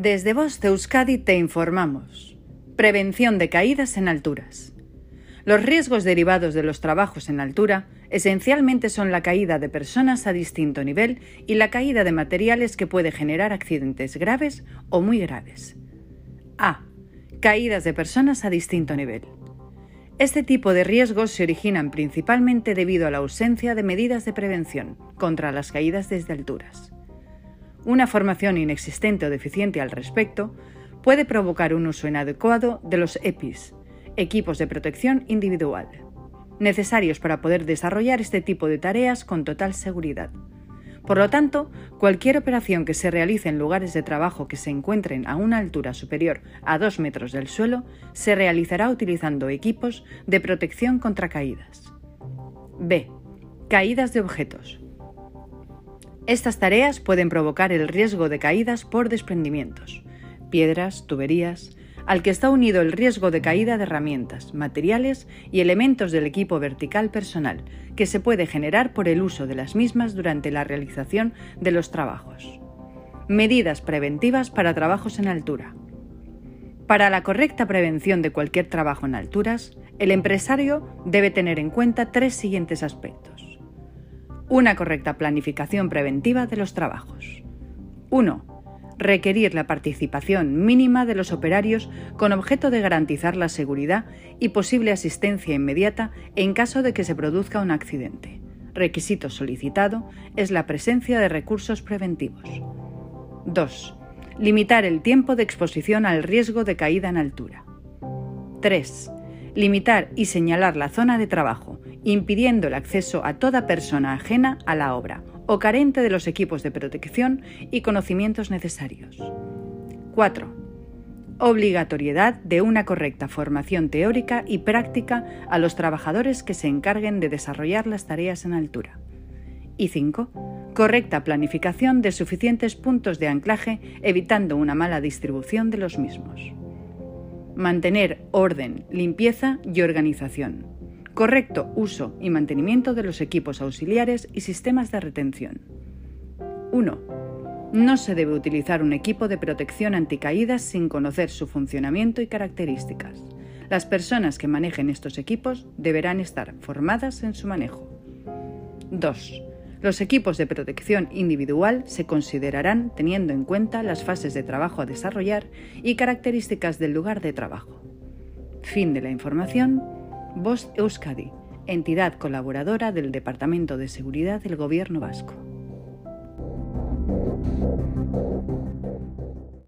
Desde Voz de Euskadi te informamos. Prevención de caídas en alturas. Los riesgos derivados de los trabajos en altura esencialmente son la caída de personas a distinto nivel y la caída de materiales que puede generar accidentes graves o muy graves. A. Caídas de personas a distinto nivel. Este tipo de riesgos se originan principalmente debido a la ausencia de medidas de prevención contra las caídas desde alturas. Una formación inexistente o deficiente al respecto puede provocar un uso inadecuado de los EPIs, equipos de protección individual, necesarios para poder desarrollar este tipo de tareas con total seguridad. Por lo tanto, cualquier operación que se realice en lugares de trabajo que se encuentren a una altura superior a 2 metros del suelo se realizará utilizando equipos de protección contra caídas. B. Caídas de objetos. Estas tareas pueden provocar el riesgo de caídas por desprendimientos, piedras, tuberías, al que está unido el riesgo de caída de herramientas, materiales y elementos del equipo vertical personal, que se puede generar por el uso de las mismas durante la realización de los trabajos. Medidas preventivas para trabajos en altura. Para la correcta prevención de cualquier trabajo en alturas, el empresario debe tener en cuenta tres siguientes aspectos. Una correcta planificación preventiva de los trabajos. 1. Requerir la participación mínima de los operarios con objeto de garantizar la seguridad y posible asistencia inmediata en caso de que se produzca un accidente. Requisito solicitado es la presencia de recursos preventivos. 2. Limitar el tiempo de exposición al riesgo de caída en altura. 3 limitar y señalar la zona de trabajo, impidiendo el acceso a toda persona ajena a la obra o carente de los equipos de protección y conocimientos necesarios. 4. Obligatoriedad de una correcta formación teórica y práctica a los trabajadores que se encarguen de desarrollar las tareas en altura. Y 5. Correcta planificación de suficientes puntos de anclaje evitando una mala distribución de los mismos. Mantener orden, limpieza y organización. Correcto uso y mantenimiento de los equipos auxiliares y sistemas de retención. 1. No se debe utilizar un equipo de protección anticaídas sin conocer su funcionamiento y características. Las personas que manejen estos equipos deberán estar formadas en su manejo. 2. Los equipos de protección individual se considerarán teniendo en cuenta las fases de trabajo a desarrollar y características del lugar de trabajo. Fin de la información. Voz Euskadi, entidad colaboradora del Departamento de Seguridad del Gobierno Vasco.